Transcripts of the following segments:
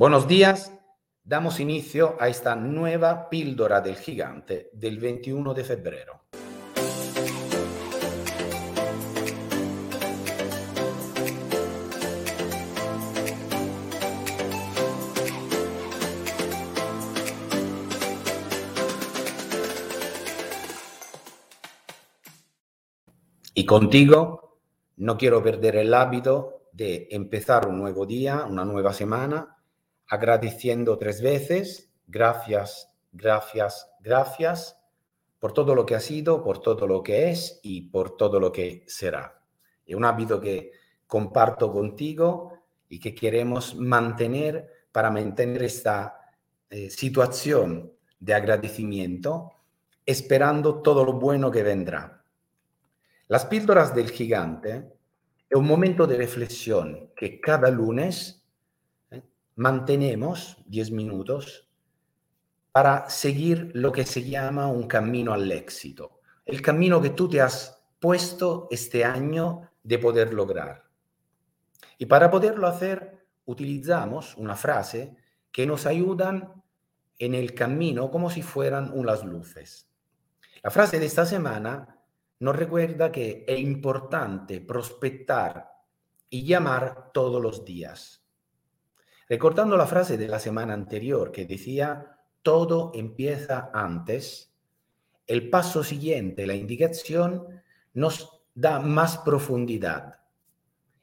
Buenos días, damos inicio a esta nueva píldora del gigante del 21 de febrero. Y contigo no quiero perder el hábito de empezar un nuevo día, una nueva semana, agradeciendo tres veces, gracias, gracias, gracias, por todo lo que ha sido, por todo lo que es y por todo lo que será. Es un hábito que comparto contigo y que queremos mantener para mantener esta eh, situación de agradecimiento, esperando todo lo bueno que vendrá. Las píldoras del gigante es un momento de reflexión que cada lunes mantenemos 10 minutos para seguir lo que se llama un camino al éxito, el camino que tú te has puesto este año de poder lograr. Y para poderlo hacer, utilizamos una frase que nos ayudan en el camino como si fueran unas luces. La frase de esta semana nos recuerda que es importante prospectar y llamar todos los días. Recordando la frase de la semana anterior que decía, todo empieza antes, el paso siguiente, la indicación, nos da más profundidad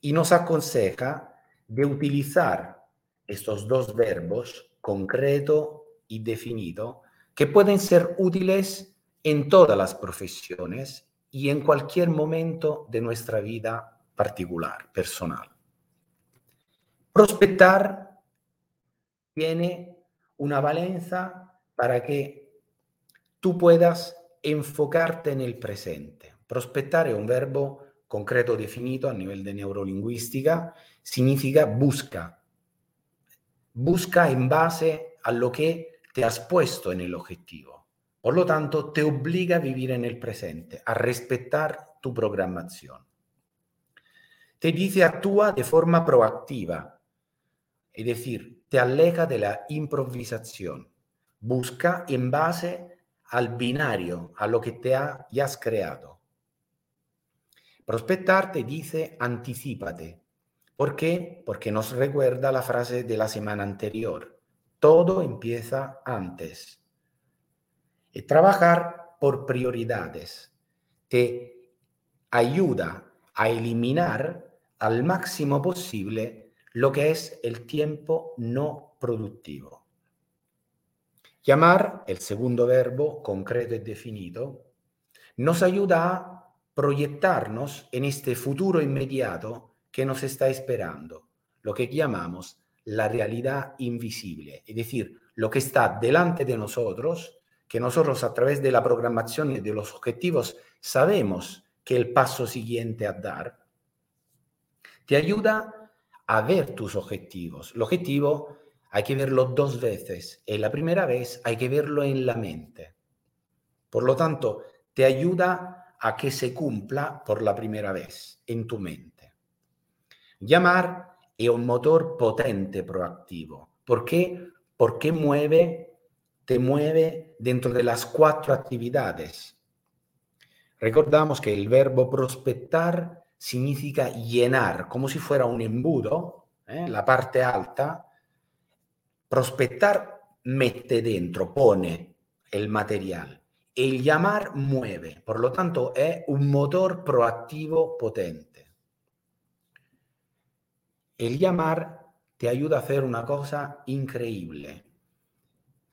y nos aconseja de utilizar estos dos verbos, concreto y definido, que pueden ser útiles en todas las profesiones y en cualquier momento de nuestra vida particular, personal. Prospectar tiene una valenza para que tú puedas enfocarte en el presente. Prospettar es un verbo concreto definido a nivel de neurolingüística, significa busca. Busca en base a lo que te has puesto en el objetivo. Por lo tanto, te obliga a vivir en el presente, a respetar tu programación. Te dice actúa de forma proactiva, es decir, te aleja de la improvisación. Busca en base al binario, a lo que te hayas creado. Prospectar te dice anticipate. ¿Por qué? Porque nos recuerda la frase de la semana anterior. Todo empieza antes. Y trabajar por prioridades te ayuda a eliminar al máximo posible lo que es el tiempo no productivo. Llamar, el segundo verbo concreto y definido, nos ayuda a proyectarnos en este futuro inmediato que nos está esperando, lo que llamamos la realidad invisible, es decir, lo que está delante de nosotros, que nosotros a través de la programación y de los objetivos sabemos que el paso siguiente a dar, te ayuda a ver tus objetivos. El objetivo hay que verlo dos veces. En la primera vez hay que verlo en la mente. Por lo tanto, te ayuda a que se cumpla por la primera vez en tu mente. Llamar es un motor potente proactivo. ¿Por qué? Porque mueve, te mueve dentro de las cuatro actividades. Recordamos que el verbo prospectar significa llenar, como si fuera un embudo, ¿eh? la parte alta. Prospectar mete dentro, pone el material. El llamar mueve, por lo tanto es un motor proactivo potente. El llamar te ayuda a hacer una cosa increíble,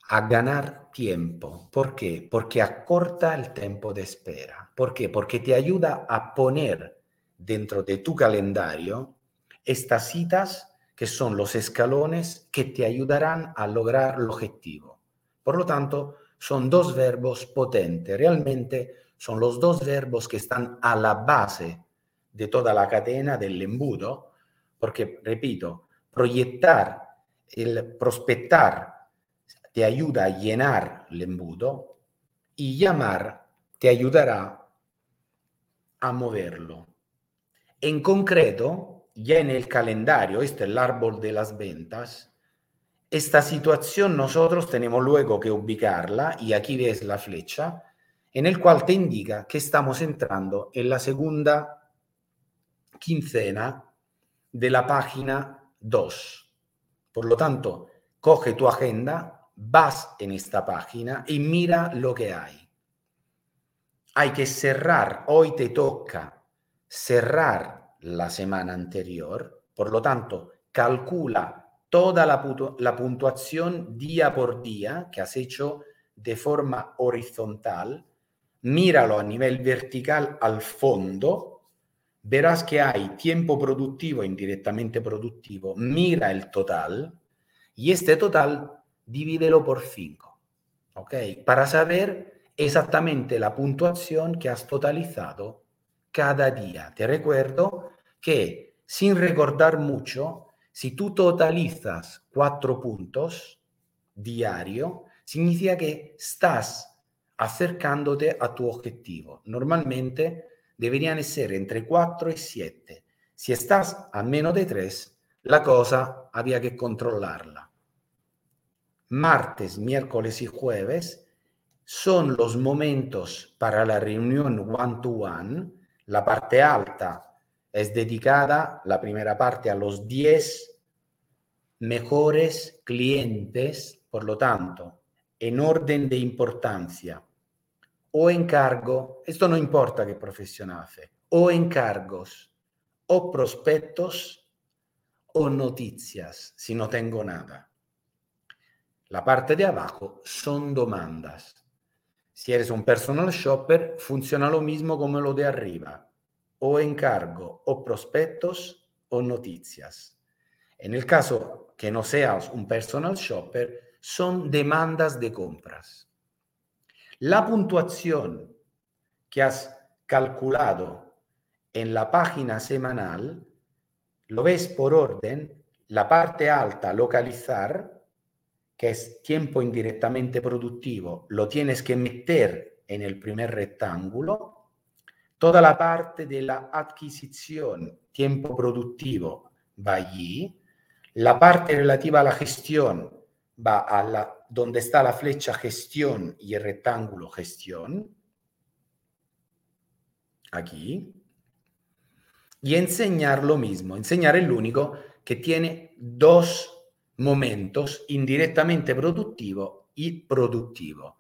a ganar tiempo. ¿Por qué? Porque acorta el tiempo de espera. ¿Por qué? Porque te ayuda a poner dentro de tu calendario estas citas que son los escalones que te ayudarán a lograr el objetivo. Por lo tanto, son dos verbos potentes. Realmente son los dos verbos que están a la base de toda la cadena del embudo, porque, repito, proyectar, el prospectar te ayuda a llenar el embudo y llamar te ayudará a moverlo. En concreto, ya en el calendario, este es el árbol de las ventas, Esta situación nosotros tenemos luego que ubicarla y aquí ves la flecha en el cual te indica que estamos entrando en la segunda quincena de la página 2. Por lo tanto, coge tu agenda, vas en esta página y mira lo que hay. Hay que cerrar, hoy te toca cerrar la semana anterior, por lo tanto, calcula toda la, la puntuación día por día que has hecho de forma horizontal míralo a nivel vertical al fondo, verás que hay tiempo productivo e indirectamente productivo, mira el total y este total divídelo por 5, ¿ok? Para saber exactamente la puntuación que has totalizado cada día. Te recuerdo que sin recordar mucho, si tú totalizas cuatro puntos diario, significa que estás acercándote a tu objetivo. Normalmente deberían ser entre 4 y 7. Si estás a menos de 3, la cosa había que controlarla. Martes, miércoles y jueves son los momentos para la reunión one-to-one. La parte alta es dedicada, la primera parte, a los 10 mejores clientes, por lo tanto, en orden de importancia o encargo, esto no importa qué profesión hace, o encargos, o prospectos, o noticias, si no tengo nada. La parte de abajo son demandas. Si eres un personal shopper, funciona lo mismo como lo de arriba, o encargo, o prospectos, o noticias. En el caso que no seas un personal shopper, son demandas de compras. La puntuación que has calculado en la página semanal, lo ves por orden, la parte alta, localizar, que es tiempo indirectamente productivo, lo tienes que meter en el primer rectángulo. Toda la parte de la adquisición, tiempo productivo, va allí. La parte relativa a la gestión, va a la, donde está la flecha gestión y el rectángulo gestión, aquí, y enseñar lo mismo. Enseñar el único que tiene dos momentos indirectamente productivo y productivo.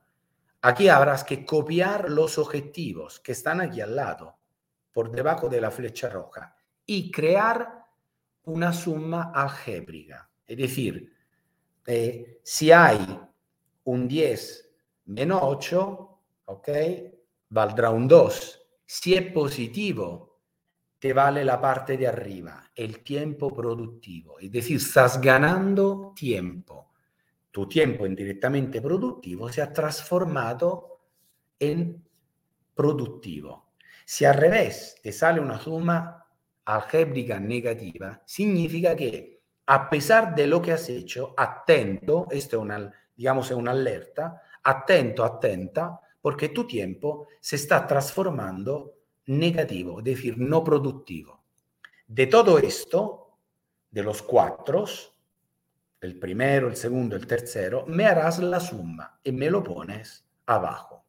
Aquí habrás que copiar los objetivos que están aquí al lado, por debajo de la flecha roja, y crear una suma algébrica. Es decir, eh, si hay un 10 menos 8, ¿ok? Valdrá un 2. Si es positivo, te vale la parte de arriba, el tiempo productivo. Es decir, estás ganando tiempo. Tu tiempo indirectamente productivo se ha transformado en productivo. Si al revés te sale una suma algébrica negativa, significa que a pesar de lo que has hecho, atento, esto es una, digamos, es una alerta, atento, atenta, porque tu tiempo se está transformando negativo, es decir, no productivo. De todo esto, de los cuatro, el primero, el segundo, el tercero, me harás la suma y me lo pones abajo.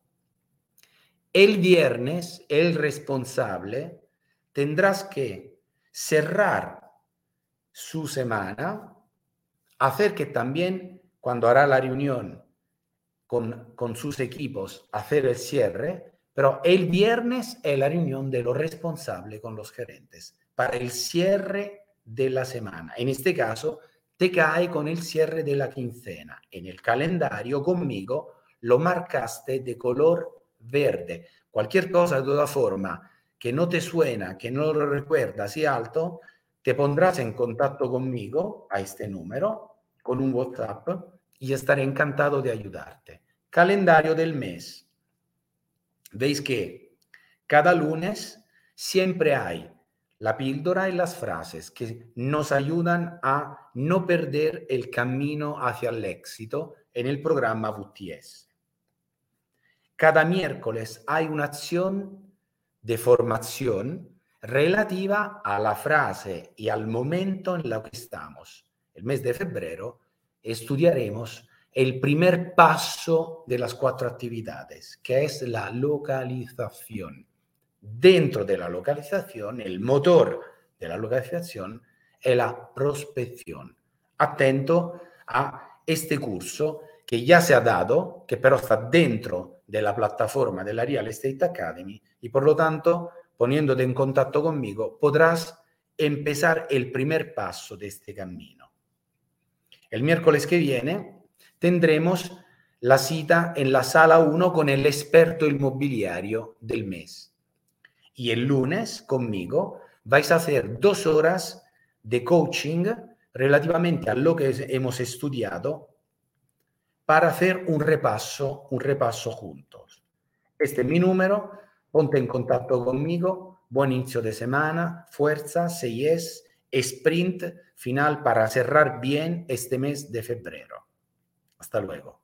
El viernes, el responsable, tendrás que cerrar su semana, hacer que también cuando hará la reunión con, con sus equipos, hacer el cierre, pero el viernes es la reunión de los responsables con los gerentes para el cierre de la semana. En este caso, te cae con el cierre de la quincena. En el calendario conmigo lo marcaste de color verde. Cualquier cosa de toda forma que no te suena, que no lo recuerdas y alto, te pondrás en contacto conmigo a este número con un WhatsApp y estaré encantado de ayudarte. Calendario del mes. Veis que cada lunes siempre hay la píldora y las frases que nos ayudan a no perder el camino hacia el éxito en el programa VTS. Cada miércoles hay una acción de formación relativa a la frase y al momento en lo que estamos. El mes de febrero estudiaremos el primer paso de las cuatro actividades, que es la localización. Dentro de la localización, el motor de la localización es la prospección. Atento a este curso que ya se ha dado, que pero está dentro de la plataforma de la Real Estate Academy y por lo tanto, poniéndote en contacto conmigo, podrás empezar el primer paso de este camino. El miércoles que viene tendremos la cita en la sala 1 con el experto inmobiliario del mes. Y el lunes conmigo vais a hacer dos horas de coaching relativamente a lo que hemos estudiado para hacer un repaso, un repaso juntos. Este es mi número, ponte en contacto conmigo, buen inicio de semana, fuerza, 6 sprint final para cerrar bien este mes de febrero. Hasta luego.